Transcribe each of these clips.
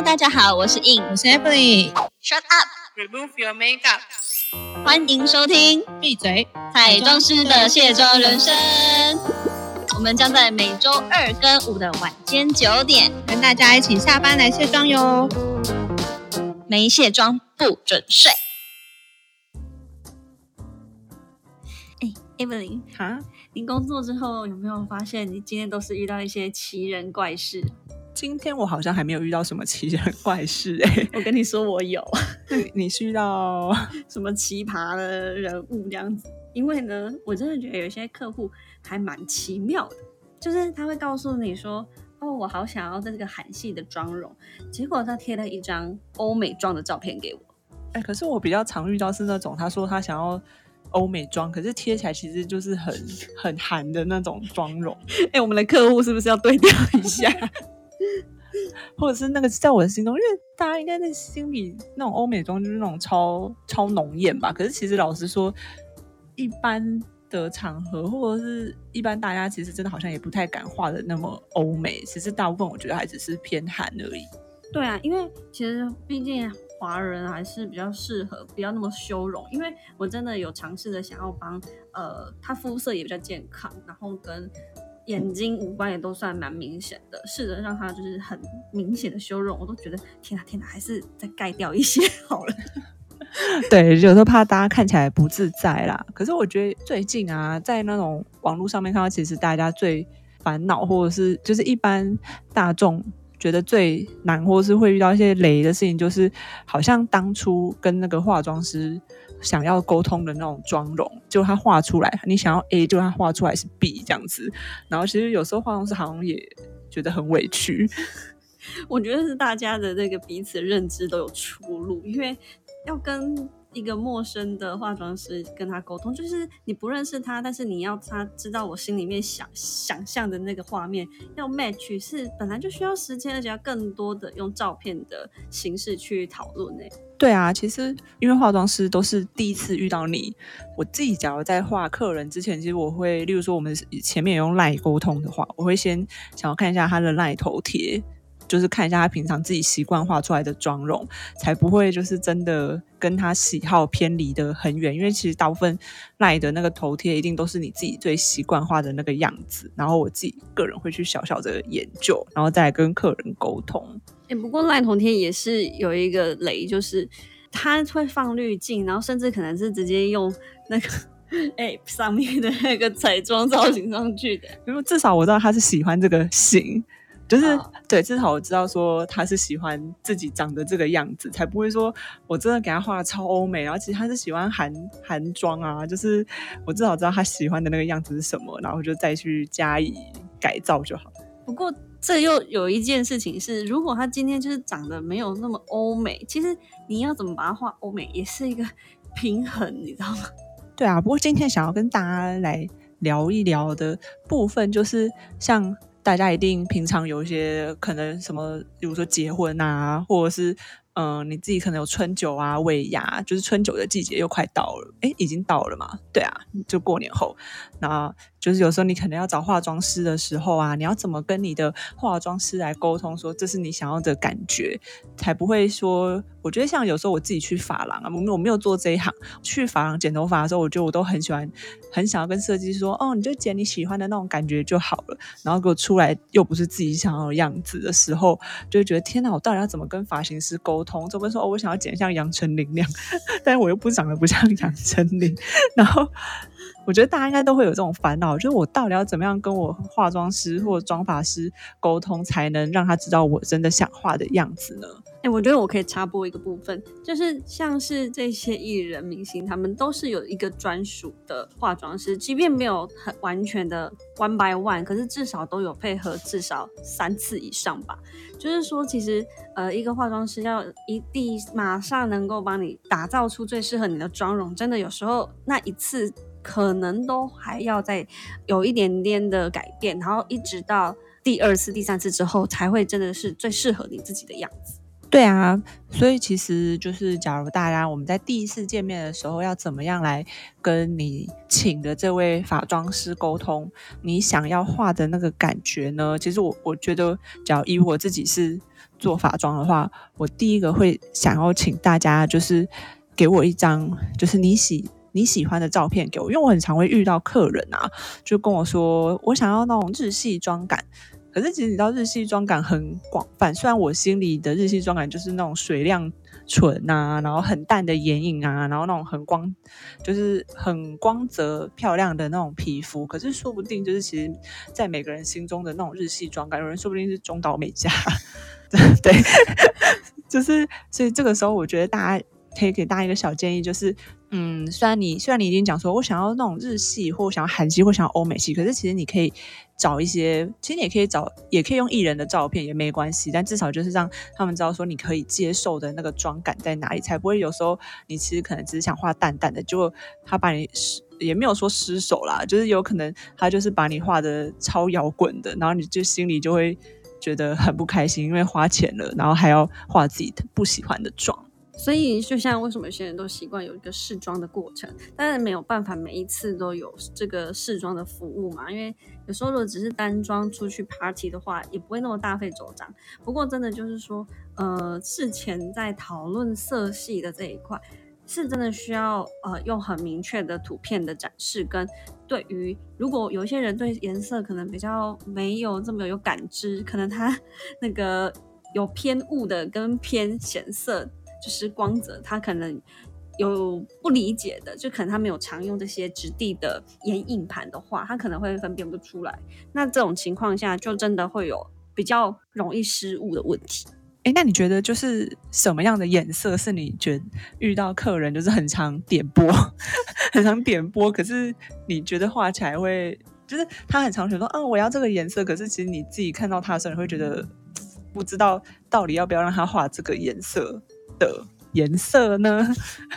Hello，大家好，我是 In，我是 Emily。Shut up，Remove your makeup。欢迎收听闭嘴！彩妆师的卸妆人生。我们将在每周二跟五的晚间九点，跟大家一起下班来卸妆哟。没卸妆不准睡。哎，Evelyn，哈，你工作之后有没有发现，你今天都是遇到一些奇人怪事？今天我好像还没有遇到什么奇人怪事哎、我跟你说，我有 你你是遇到什么奇葩的人物这样子。因为呢，我真的觉得有些客户还蛮奇妙的，就是他会告诉你说：“哦，我好想要这个韩系的妆容。”结果他贴了一张欧美妆的照片给我。哎、可是我比较常遇到是那种他说他想要欧美妆，可是贴起来其实就是很很韩的那种妆容，哎、我们的客户是不是要对调一下？或者是那个在我的心中，因为大家应该在心里那种欧美妆就是那种超超浓艳吧。可是其实老实说，一般的场合或者是一般大家其实真的好像也不太敢画的那么欧美，其实大部分我觉得还只是偏韩而已。对啊，因为其实毕竟华人还是比较适合，不要那么修容。因为我真的有尝试的想要帮，呃，他肤色也比较健康，然后跟眼睛五官也都算蛮明显的，试着让他就是很明显的修容，我都觉得天哪天哪，还是再盖掉一些好了。对，有时候怕大家看起来不自在啦。可是我觉得最近啊，在那种网络上面看到，其实大家最烦恼，或者是就是一般大众觉得最难，或是会遇到一些雷的事情，就是好像当初跟那个化妆师想要沟通的那种妆容，就他画出来，你想要 A，就他画出来是 B 这样子。然后其实有时候化妆师好像也觉得很委屈。我觉得是大家的那个彼此认知都有出入，因为要跟一个陌生的化妆师跟他沟通，就是你不认识他，但是你要他知道我心里面想想象的那个画面要 match，是本来就需要时间，而且要更多的用照片的形式去讨论呢。对啊，其实因为化妆师都是第一次遇到你，我自己假如在画客人之前，其实我会，例如说我们前面有用赖沟通的话，我会先想要看一下他的赖头贴，就是看一下他平常自己习惯画出来的妆容，才不会就是真的跟他喜好偏离的很远。因为其实大部分赖的那个头贴一定都是你自己最习惯画的那个样子，然后我自己个人会去小小的研究，然后再来跟客人沟通。哎、不过赖头贴也是有一个雷，就是它会放滤镜，然后甚至可能是直接用那个 App 上面的那个彩妆造型上去的。因为至少我知道他是喜欢这个型，就是、哦对，至少我知道说他是喜欢自己长得这个样子，才不会说我真的给他画的超欧美，然后其实他是喜欢韩韩妆啊，就是我至少知道他喜欢的那个样子是什么，然后就再去加以改造就好。不过这又有一件事情是，如果他今天就是长得没有那么欧美，其实你要怎么把它画欧美，也是一个 平衡，你知道吗？对啊，不过今天想要跟大家来聊一聊的部分，就是像大家一定平常有一些可能什么，比如说结婚啊，或者是嗯、你自己可能有春酒啊、尾牙，就是春酒的季节又快到了，哎，已经到了嘛？对啊，就过年后，那就是有时候你可能要找化妆师的时候啊，你要怎么跟你的化妆师来沟通，说这是你想要的感觉，才不会说，我觉得像有时候我自己去发廊啊，我没有我没有做这一行，去发廊剪头发的时候，我觉得我都很喜欢，很想要跟设计师说，哦，你就剪你喜欢的那种感觉就好了。然后给我出来又不是自己想要的样子的时候，就觉得天哪，我到底要怎么跟发型师沟通？怎么说哦，我想要剪像杨丞琳那样，但是我又不长得不像杨丞琳，然后。我觉得大家应该都会有这种烦恼，就是我到底要怎么样跟我化妆师或妆发师沟通，才能让他知道我真的想画的样子呢？哎、我觉得我可以插播一个部分，就是像是这些艺人明星，他们都是有一个专属的化妆师，即便没有很完全的 one by one，可是至少都有配合至少三次以上吧。就是说，其实呃，一个化妆师要一定马上能够帮你打造出最适合你的妆容，真的有时候那一次可能都还要再有一点点的改变，然后一直到第二次、第三次之后，才会真的是最适合你自己的样子。对啊，所以其实就是，假如大家我们在第一次见面的时候，要怎么样来跟你请的这位法妆师沟通你想要画的那个感觉呢？其实我我觉得，假如以我自己是做法妆的话，我第一个会想要请大家就是给我一张就是你喜你喜欢的照片给我，因为我很常会遇到客人啊，就跟我说我想要那种日系妆感。可是其实你知道日系妆感很广泛，虽然我心里的日系妆感就是那种水亮唇啊，然后很淡的眼影啊，然后那种很光，就是很光泽漂亮的那种皮肤，可是说不定就是其实，在每个人心中的那种日系妆感，有人说不定是中岛美嘉，对，就是所以这个时候我觉得大家。可以给大家一个小建议，就是，嗯，虽然你虽然你已经讲说我想要那种日系，或想要韩系，或想要欧美系，可是其实你可以找一些，其实你也可以找，也可以用艺人的照片也没关系，但至少就是让他们知道说你可以接受的那个妆感在哪里，才不会有时候你其实可能只是想画淡淡的，结果他把你失也没有说失手啦，就是有可能他就是把你画的超摇滚的，然后你就心里就会觉得很不开心，因为花钱了，然后还要画自己不喜欢的妆。所以，就像为什么有些人都习惯有一个试妆的过程，但是没有办法每一次都有这个试妆的服务嘛？因为有时候如果只是单妆出去 party 的话，也不会那么大费周章。不过，真的就是说，呃，事前在讨论色系的这一块，是真的需要呃用很明确的图片的展示，跟对于如果有一些人对颜色可能比较没有这么有感知，可能他 那个有偏雾的跟偏显色。就是光泽，他可能有不理解的，就可能他没有常用这些质地的眼影盘的话，他可能会分辨不出来。那这种情况下，就真的会有比较容易失误的问题。哎，那你觉得就是什么样的颜色是你觉得遇到客人就是很常点播，很常点播，可是你觉得画起来会，就是他很常选说，嗯，我要这个颜色，可是其实你自己看到他的时候，你会觉得不知道到底要不要让他画这个颜色。的颜色呢？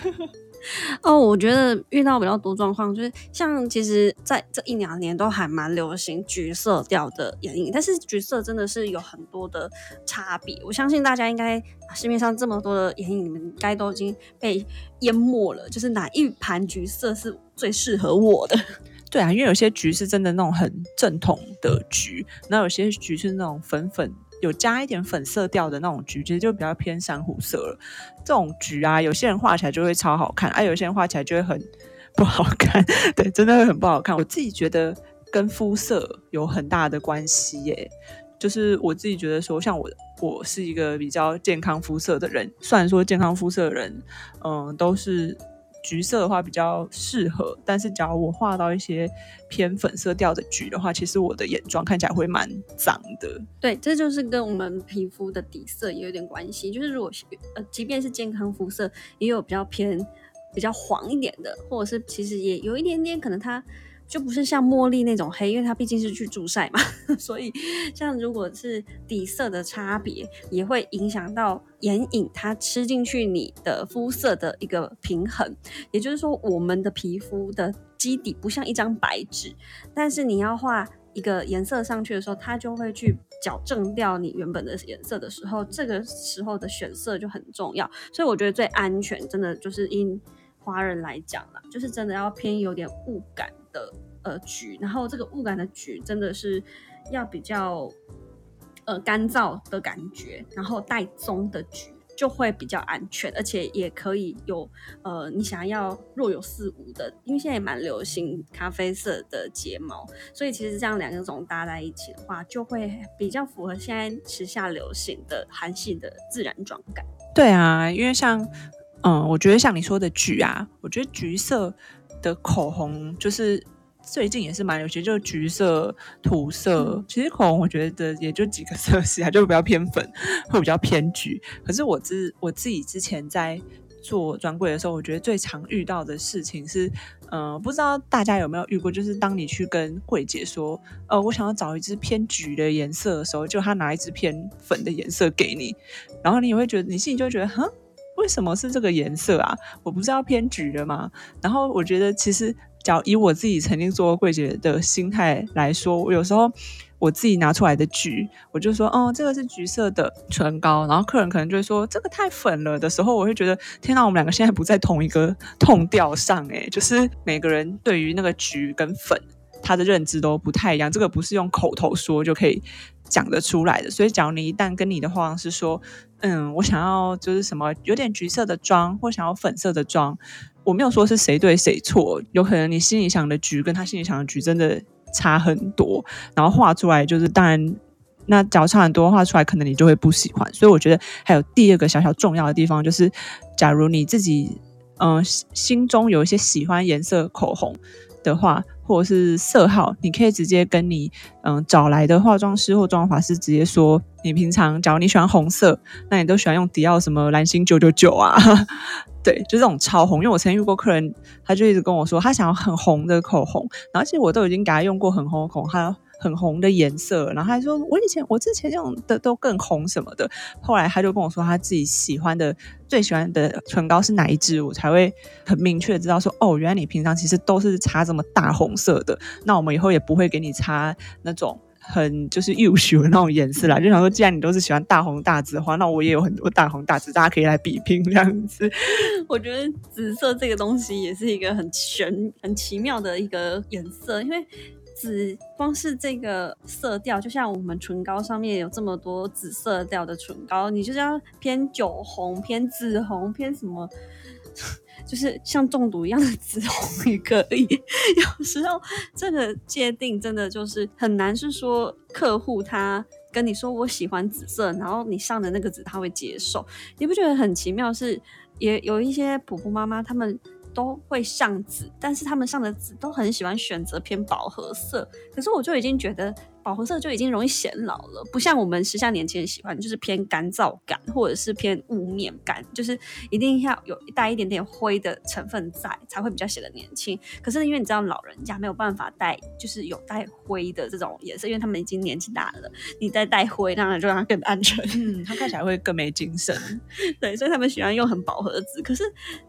哦，我觉得遇到比较多状况，就是像其实在这一两年都还蛮流行橘色调的眼影，但是橘色真的是有很多的差别。我相信大家应该市面上这么多的眼影，你们应该都已经被淹没了。就是哪一盘橘色是最适合我的？对啊，因为有些橘是真的那种很正统的橘，那有些橘是那种粉粉。有加一点粉色调的那种橘，其实就比较偏珊瑚色了。这种橘啊，有些人画起来就会超好看，而有些人画起来就会很不好看。对，真的会很不好看。我自己觉得跟肤色有很大的关系耶。就是我自己觉得说，像我，我是一个比较健康肤色的人。虽然说健康肤色的人，嗯，都是。橘色的话比较适合，但是假如我画到一些偏粉色调的橘的话，其实我的眼妆看起来会蛮脏的。对，这就是跟我们皮肤的底色也有点关系。就是如果呃，即便是健康肤色，也有比较偏比较黄一点的，或者是其实也有一点点可能它。就不是像茉莉那种黑，因为它毕竟是去助晒嘛，所以像如果是底色的差别，也会影响到眼影它吃进去你的肤色的一个平衡。也就是说，我们的皮肤的基底不像一张白纸，但是你要画一个颜色上去的时候，它就会去矫正掉你原本的颜色的时候，这个时候的选色就很重要。所以我觉得最安全，真的就是因华人来讲啦，就是真的要偏有点雾感。的呃橘，然后这个雾感的橘真的是要比较呃干燥的感觉，然后带棕的橘就会比较安全，而且也可以有呃你想要若有似无的，因为现在也蛮流行咖啡色的睫毛，所以其实这样两种搭在一起的话，就会比较符合现在时下流行的韩系的自然妆感。对啊，因为像嗯，我觉得像你说的橘啊，我觉得橘色。的口红就是最近也是蛮流行，就橘色、土色。其实口红我觉得也就几个 色系啊，就比较偏粉，会比较偏橘。可是我之我自己之前在做专柜的时候，我觉得最常遇到的事情是，嗯，不知道大家有没有遇过，就是当你去跟柜姐说，呃，我想要找一支偏橘的颜色的时候，就她拿一支偏粉的颜色给你，然后你也会觉得，你心里就会觉得，哼。为什么是这个颜色啊？我不是要偏橘的吗？然后我觉得其实假如以我自己曾经做过柜姐的心态来说，我有时候我自己拿出来的橘，我就说，哦，这个是橘色的唇膏，然后客人可能就会说这个太粉了。的时候，我会觉得，天哪，我们两个现在不在同一个痛调上，诶，就是每个人对于那个橘跟粉，他的认知都不太一样，这个不是用口头说就可以讲得出来的。所以，假如你一旦跟你的化妆师说，嗯，我想要就是什么有点橘色的妆，或想要粉色的妆。我没有说是谁对谁错，有可能你心里想的橘跟他心里想的橘真的差很多，然后画出来就是当然，那假如差很多画出来，可能你就会不喜欢。所以我觉得还有第二个小小重要的地方，就是假如你自己嗯心中有一些喜欢颜色口红的话，或者是色号，你可以直接跟你嗯找来的化妆师或妆发师直接说，你平常假如你喜欢红色，那你都喜欢用迪奥什么蓝星九九九啊。对，就这种超红，因为我曾经遇过客人，他就一直跟我说，他想要很红的口红，然后其实我都已经给他用过很红的口红，他很红的颜色，然后他说我以前我之前用的都更红什么的，后来他就跟我说他自己喜欢的最喜欢的唇膏是哪一支，我才会很明确知道说，哦，原来你平常其实都是擦这么大红色的，那我们以后也不会给你擦那种。很就是幼秀的那种颜色啦，就想说，既然你都是喜欢大红大紫的话，那我也有很多大红大紫，大家可以来比拼这样子。我觉得紫色这个东西也是一个很玄、很奇妙的一个颜色，因为紫光是这个色调，就像我们唇膏上面有这么多紫色调的唇膏，你就是要偏酒红、偏紫红、偏什么。就是像中毒一样的紫红也可以，有时候这个界定真的就是很难，是说客户他跟你说我喜欢紫色，然后你上的那个紫他会接受，你不觉得很奇妙？是也有一些婆婆妈妈他们。都会上紫，但是他们上的紫都很喜欢选择偏饱和色。可是我就已经觉得饱和色就已经容易显老了，不像我们时下年轻人喜欢，就是偏干燥感或者是偏雾面感，就是一定要有带一点点灰的成分在，才会比较显得年轻。可是因为你知道老人家没有办法带，就是有带灰的这种颜色，因为他们已经年纪大了，你再带灰，当然就让他更安全，嗯，他看起来会更没精神。对，所以他们喜欢用很饱和的紫。可是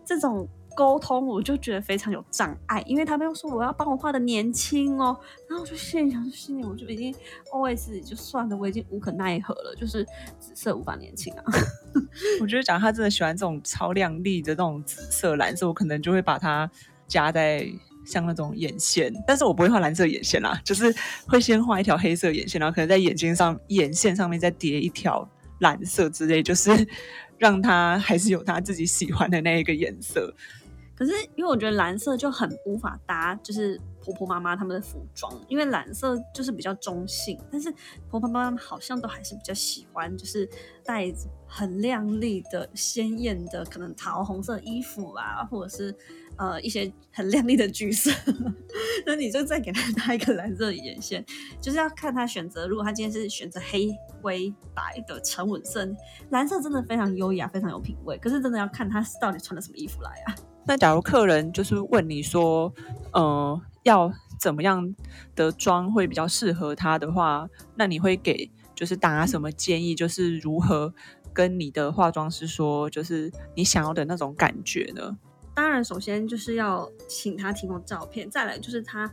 这种。沟通我就觉得非常有障碍，因为他们又说我要帮我画的年轻哦，然后我就心里想，心里我就已经 always 就算了，我已经无可奈何了，就是紫色无法年轻啊。我觉得，假如他真的喜欢这种超亮丽的那种紫色、蓝色，我可能就会把它加在像那种眼线，但是我不会画蓝色眼线啦，就是会先画一条黑色眼线，然后可能在眼睛上眼线上面再叠一条蓝色之类，就是让他还是有他自己喜欢的那一个颜色。可是，因为我觉得蓝色就很无法搭，就是婆婆妈妈他们的服装，因为蓝色就是比较中性，但是婆婆妈妈好像都还是比较喜欢，就是带很亮丽的、鲜艳的，可能桃红色衣服啊，或者是呃一些很亮丽的橘色。那你就再给他搭一个蓝色的眼线，就是要看他选择。如果他今天是选择黑灰白的沉稳色，蓝色真的非常优雅，非常有品味。可是真的要看他到底穿了什么衣服来啊。那假如客人就是问你说，呃，要怎么样的妆会比较适合他的话，那你会给就是大家什么建议？就是如何跟你的化妆师说，就是你想要的那种感觉呢？当然，首先就是要请他提供照片，再来就是他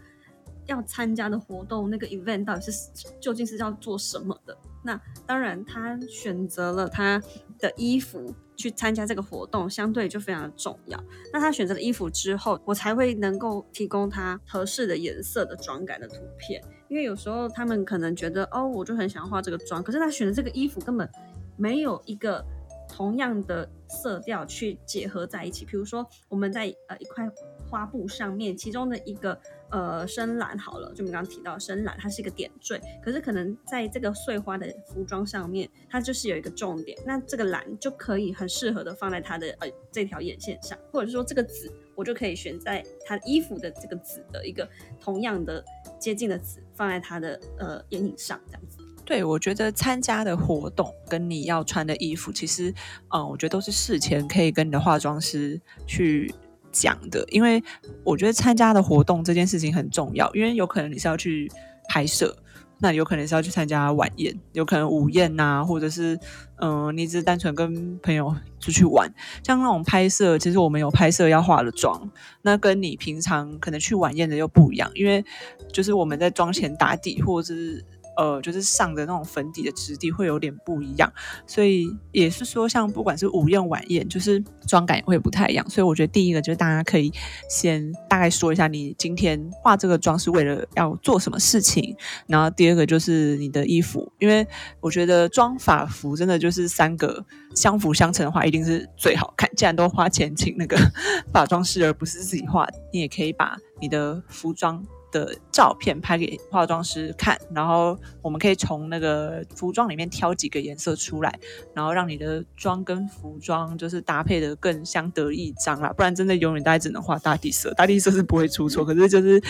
要参加的活动那个 event 到底是究竟是要做什么的。那当然，他选择了他的衣服。去参加这个活动，相对就非常的重要。那他选择了衣服之后，我才会能够提供他合适的颜色的妆感的图片。因为有时候他们可能觉得，哦，我就很想要画这个妆，可是他选的这个衣服根本没有一个同样的色调去结合在一起。比如说，我们在呃一块花布上面，其中的一个。呃，深蓝好了，就我们刚刚提到深蓝，它是一个点缀，可是可能在这个碎花的服装上面，它就是有一个重点，那这个蓝就可以很适合的放在它的呃这条眼线上，或者是说这个紫，我就可以选在它衣服的这个紫的一个同样的接近的紫，放在它的呃眼影上，这样子。对，我觉得参加的活动跟你要穿的衣服，其实嗯，我觉得都是事前可以跟你的化妆师去。讲的，因为我觉得参加的活动这件事情很重要，因为有可能你是要去拍摄，那有可能是要去参加晚宴，有可能午宴呐，或者是嗯，你只是单纯跟朋友出去玩。像那种拍摄，其实我们有拍摄要化的妆，那跟你平常可能去晚宴的又不一样，因为就是我们在妆前打底，或者是。呃，就是上的那种粉底的质地会有点不一样，所以也是说，像不管是午宴晚宴，就是妆感也会不太一样。所以我觉得第一个就是大家可以先大概说一下你今天化这个妆是为了要做什么事情，然后第二个就是你的衣服，因为我觉得妆法服真的就是三个相辅相成的话，一定是最好看。既然都花钱请那个 化妆师，而不是自己画，你也可以把你的服装。的照片拍给化妆师看，然后我们可以从那个服装里面挑几个颜色出来，然后让你的妆跟服装就是搭配的更相得益彰啦。不然真的永远大家只能画大地色，大地色是不会出错，可是就是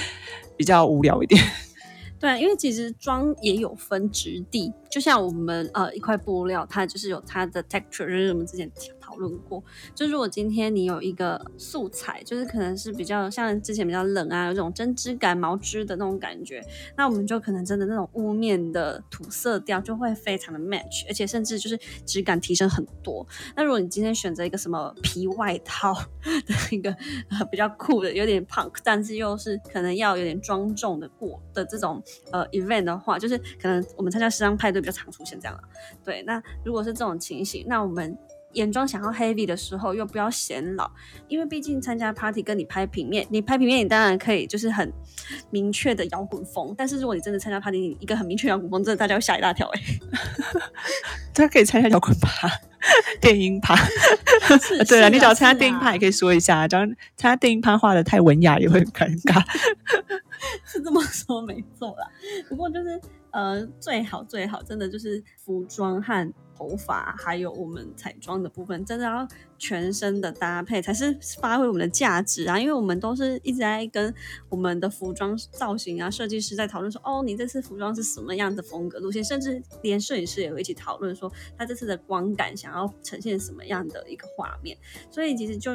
比较无聊一点。对，因为其实妆也有分质地，就像我们呃一块布料，它就是有它的 texture，就是我们之前讨论过。就如果今天你有一个素材，就是可能是比较像之前比较冷啊，有种针织感、毛织的那种感觉，那我们就可能真的那种雾面的土色调就会非常的 match，而且甚至就是质感提升很多。那如果你今天选择一个什么皮外套的一个比较酷的，有点 punk，但是又是可能要有点庄重的过的这种。呃，event 的话，就是可能我们参加时尚派对比较常出现这样了。对，那如果是这种情形，那我们眼妆想要 heavy 的时候，又不要显老，因为毕竟参加 party 跟你拍平面，你拍平面你当然可以就是很明确的摇滚风，但是如果你真的参加 party，一个很明确摇滚风，真的大家会吓一大跳哎。他可以参加摇滚趴、电音趴，对啊，你只要参加电音趴也可以说一下，只要参加电音趴画的太文雅也会很尴尬。是这么说没错啦，不过就是呃，最好最好真的就是服装和头发，还有我们彩妆的部分，真的要全身的搭配才是发挥我们的价值啊！因为我们都是一直在跟我们的服装造型啊设计师在讨论说，哦，你这次服装是什么样的风格路线，甚至连摄影师也会一起讨论说，他这次的光感想要呈现什么样的一个画面，所以其实就。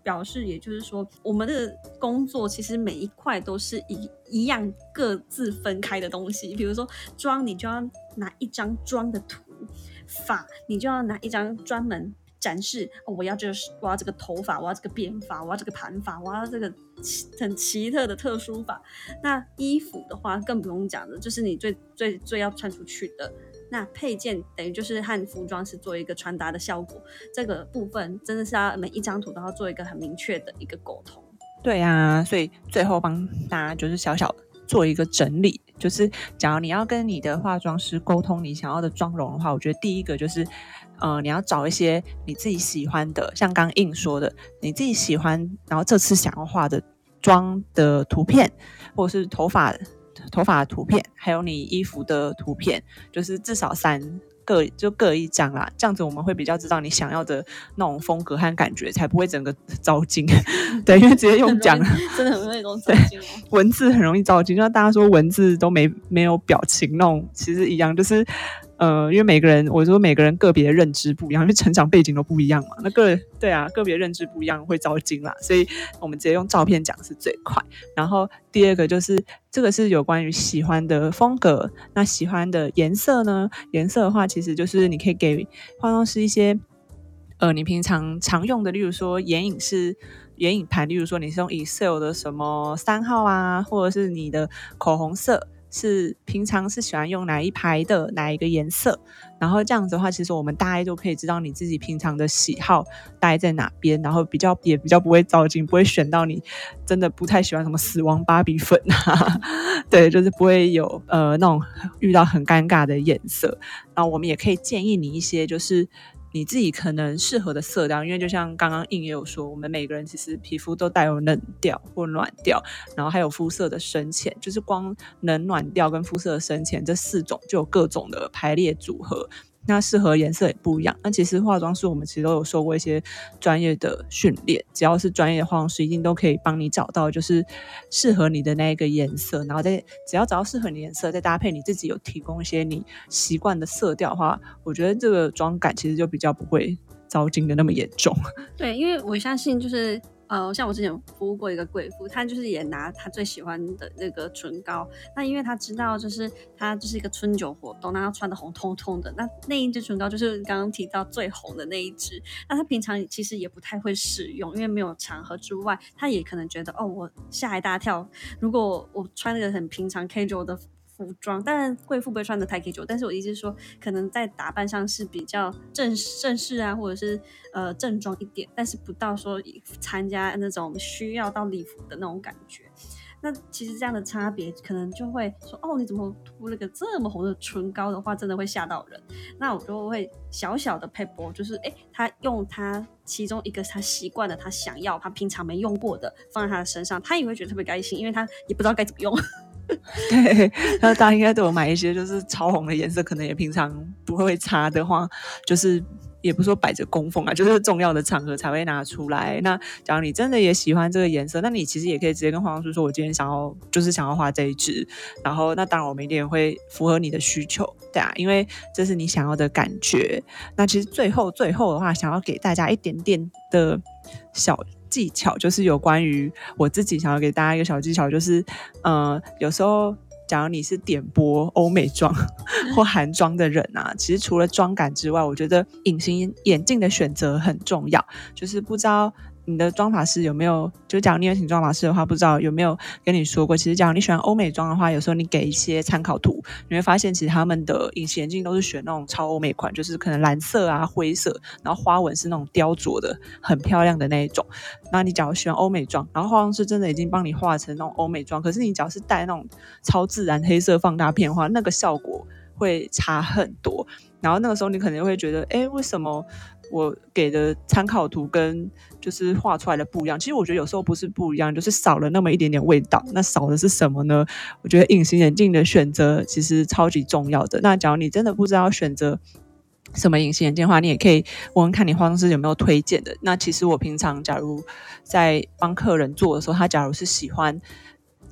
表示，也就是说，我们的工作其实每一块都是一一样各自分开的东西。比如说妆，你就要拿一张妆的图；发，你就要拿一张专门展示。哦，我要这是，我要这个头发，我要这个编发，我要这个盘发，我要这个奇很奇特的特殊法。那衣服的话，更不用讲了，就是你最最最要穿出去的。那配件等于就是和服装是做一个传达的效果，这个部分真的是要每一张图都要做一个很明确的一个沟通。对啊，所以最后帮大家就是小小做一个整理，就是假如你要跟你的化妆师沟通你想要的妆容的话，我觉得第一个就是，呃，你要找一些你自己喜欢的，像刚印说的，你自己喜欢，然后这次想要画的妆的图片，或者是头发。头发的图片，还有你衣服的图片，就是至少三各就各一张啦。这样子我们会比较知道你想要的那种风格和感觉，才不会整个糟心。对，因为直接用讲，真的很容易 糟心哦。文字很容易糟心，就像大家说文字都没没有表情那种，其实一样，就是。呃，因为每个人，我说每个人个别认知不一样，因为成长背景都不一样嘛。那个对啊，个别认知不一样会遭惊啦，所以我们直接用照片讲是最快。然后第二个就是这个是有关于喜欢的风格，那喜欢的颜色呢？颜色的话，其实就是你可以给化妆师一些呃，你平常常用的，例如说眼影是眼影盘，例如说你是用 Excel 的什么三号啊，或者是你的口红色。是平常是喜欢用哪一排的哪一个颜色，然后这样子的话，其实我们大概都可以知道你自己平常的喜好大概在哪边，然后比较也比较不会糟心，不会选到你真的不太喜欢什么死亡芭比粉啊，对，就是不会有呃那种遇到很尴尬的颜色。然后我们也可以建议你一些就是。你自己可能适合的色调，因为就像刚刚应也有说，我们每个人其实皮肤都带有冷调或暖调，然后还有肤色的深浅，就是光冷暖调跟肤色深浅这四种就有各种的排列组合。那适合颜色也不一样。那其实化妆师我们其实都有受过一些专业的训练，只要是专业的化妆师，一定都可以帮你找到就是适合你的那一个颜色。然后再只要找到适合你颜色，再搭配你自己有提供一些你习惯的色调的话，我觉得这个妆感其实就比较不会糟心的那么严重。对，因为我相信就是。呃，像我之前服务过一个贵妇，她就是也拿她最喜欢的那个唇膏，那因为她知道就是她就是一个春酒活动，那她穿的红彤彤的，那那一支唇膏就是刚刚提到最红的那一支，那她平常其实也不太会使用，因为没有场合之外，她也可能觉得哦，我吓一大跳，如果我穿那个很平常 casual 的。服装，但贵妇不会穿的太 K 九，但是我意思是说，可能在打扮上是比较正正式啊，或者是呃正装一点，但是不到说参加那种需要到礼服的那种感觉。那其实这样的差别，可能就会说，哦，你怎么涂了个这么红的唇膏的话，真的会吓到人。那我就会小小的配播，就是哎，他用他其中一个他习惯的，他想要，他平常没用过的，放在他的身上，他也会觉得特别开心，因为他也不知道该怎么用。对，那大家应该都有买一些，就是超红的颜色，可能也平常不会擦的话，就是也不说摆着供奉啊，就是重要的场合才会拿出来。那假如你真的也喜欢这个颜色，那你其实也可以直接跟化妆师说，我今天想要就是想要画这一支，然后那当然我们一定也会符合你的需求，对啊，因为这是你想要的感觉。那其实最后最后的话，想要给大家一点点的小。技巧就是有关于我自己想要给大家一个小技巧，就是，呃，有时候假如你是点播欧美妆 或韩妆的人啊，其实除了妆感之外，我觉得隐形眼镜的选择很重要，就是不知道。你的妆法师有没有？就假如你有请妆法师的话，不知道有没有跟你说过？其实，假如你喜欢欧美妆的话，有时候你给一些参考图，你会发现其实他们的隐形眼镜都是选那种超欧美款，就是可能蓝色啊、灰色，然后花纹是那种雕琢的，很漂亮的那一种。那你假如喜欢欧美妆，然后化妆师真的已经帮你画成那种欧美妆，可是你只要是带那种超自然黑色放大片的话，那个效果会差很多。然后那个时候你可能会觉得，哎，为什么？我给的参考图跟就是画出来的不一样，其实我觉得有时候不是不一样，就是少了那么一点点味道。那少的是什么呢？我觉得隐形眼镜的选择其实超级重要的。那假如你真的不知道选择什么隐形眼镜的话，你也可以问问看你化妆师有没有推荐的。那其实我平常假如在帮客人做的时候，他假如是喜欢。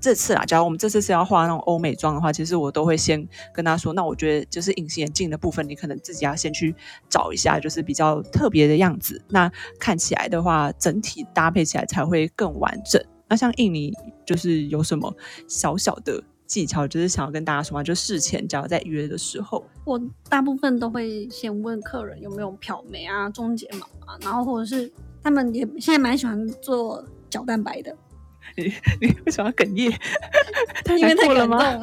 这次啊，假如我们这次是要画那种欧美妆的话，其实我都会先跟他说，那我觉得就是隐形眼镜的部分，你可能自己要先去找一下，就是比较特别的样子，那看起来的话，整体搭配起来才会更完整。那像印尼，就是有什么小小的技巧，就是想要跟大家说嘛？就事前假如在约的时候，我大部分都会先问客人有没有漂眉啊、中睫毛啊，然后或者是他们也现在蛮喜欢做角蛋白的。你你为什么要哽咽？因为太感动了。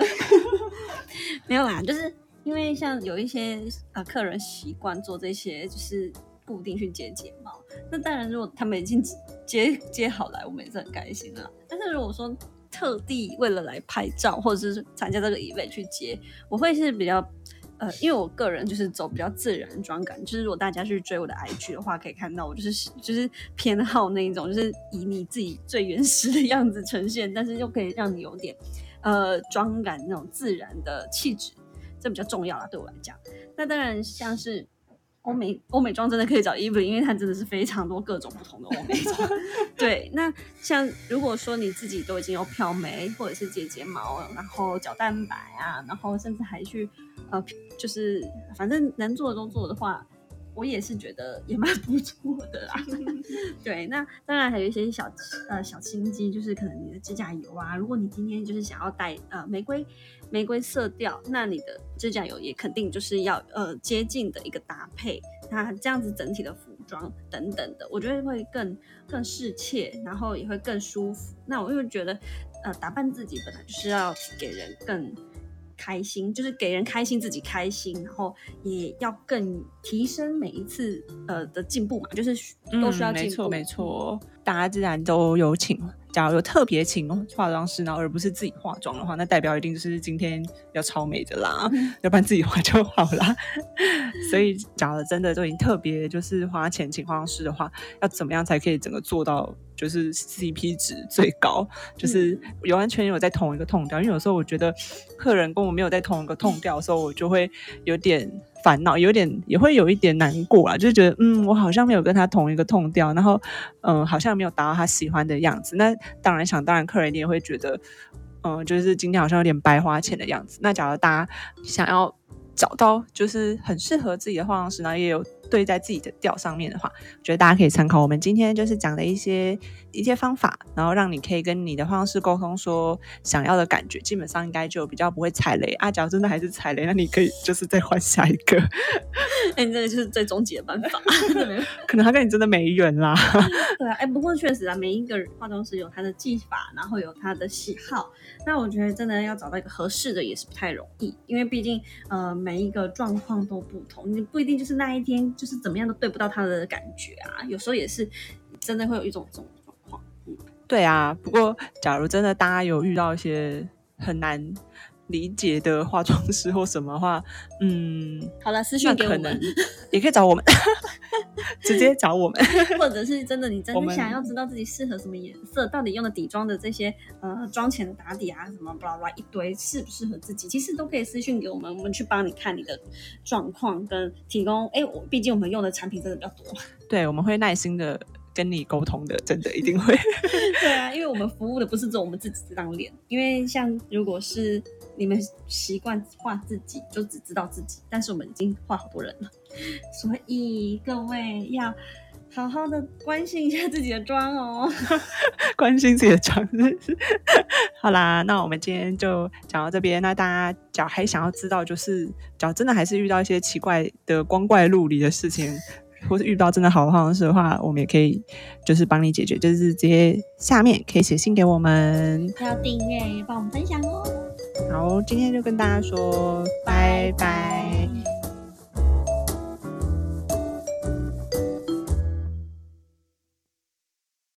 没有啦，就是因为像有一些呃客人习惯做这些，就是固定去接睫毛。那当然，如果他们已经接接好来，我们也是很开心啦。但是如果说特地为了来拍照或者是参加这个 event 去接，我会是比较。呃，因为我个人就是走比较自然妆感，就是如果大家去追我的 IG 的话，可以看到我就是就是偏好那一种，就是以你自己最原始的样子呈现，但是又可以让你有点呃妆感那种自然的气质，这比较重要啦，对我来讲。那当然像是。欧美欧美妆真的可以找 Eve，因为它真的是非常多各种不同的欧美妆。对，那像如果说你自己都已经有漂眉或者是睫睫毛，然后角蛋白啊，然后甚至还去呃，就是反正能做的都做的话。我也是觉得也蛮不错的啦，对，那当然还有一些小呃小心机，就是可能你的指甲油啊，如果你今天就是想要带呃玫瑰玫瑰色调，那你的指甲油也肯定就是要呃接近的一个搭配，那这样子整体的服装等等的，我觉得会更更适切，然后也会更舒服。那我又觉得呃打扮自己本来就是要给人更。开心就是给人开心，自己开心，然后也要更提升每一次呃的进步嘛，就是都需要进步。没错，没错，大家自然都有请。假如有特别请化妆师，然后而不是自己化妆的话，那代表一定就是今天要超美的啦，要不然自己化就好啦。所以，假如真的都已经特别就是花钱请化妆师的话，要怎么样才可以整个做到就是 CP 值最高？就是有完全有在同一个痛调，因为有时候我觉得客人跟我没有在同一个痛调的时候，我就会有点。烦恼有点也会有一点难过啊，就是觉得嗯，我好像没有跟他同一个痛调，然后嗯，好像没有达到他喜欢的样子。那当然想当然，客人你也会觉得嗯，就是今天好像有点白花钱的样子。那假如大家想要找到就是很适合自己的化妆师，呢也有对在自己的调上面的话，我觉得大家可以参考我们今天就是讲的一些一些方法，然后让你可以跟你的化妆师沟通说想要的感觉，基本上应该就比较不会踩雷啊。假如真的还是踩雷，那你可以就是再换下一个。哎，你这个就是最终极的办法。可能他跟你真的没缘啦。对啊，哎，不过确实啊，每一个化妆师有他的技法，然后有他的喜好。那我觉得真的要找到一个合适的也是不太容易，因为毕竟呃每一个状况都不同，你不一定就是那一天就是怎么样都对不到他的感觉啊。有时候也是真的会有一种这种对啊。不过假如真的大家有遇到一些很难。理解的化妆师或什么话，嗯，好了，私信给我们，也可以找我们，直接找我们，或者是真的，你真的想要知道自己适合什么颜色，到底用的底妆的这些呃妆前的打底啊，什么巴拉巴拉一堆，适不适合自己，其实都可以私信给我们，我们去帮你看你的状况，跟提供。哎，我毕竟我们用的产品真的比较多，对，我们会耐心的跟你沟通的，真的一定会。对啊，因为我们服务的不是只有我们自己这张脸，因为像如果是。你们习惯画自己，就只知道自己，但是我们已经画好多人了，所以各位要好好的关心一下自己的妆哦，关心自己的妆。好啦，那我们今天就讲到这边。那大家脚还想要知道，就是脚真的还是遇到一些奇怪的光怪陆离的事情。或是遇到真的好方式的话，我们也可以就是帮你解决，就是直接下面可以写信给我们，要订阅，帮我们分享哦。好，今天就跟大家说拜拜。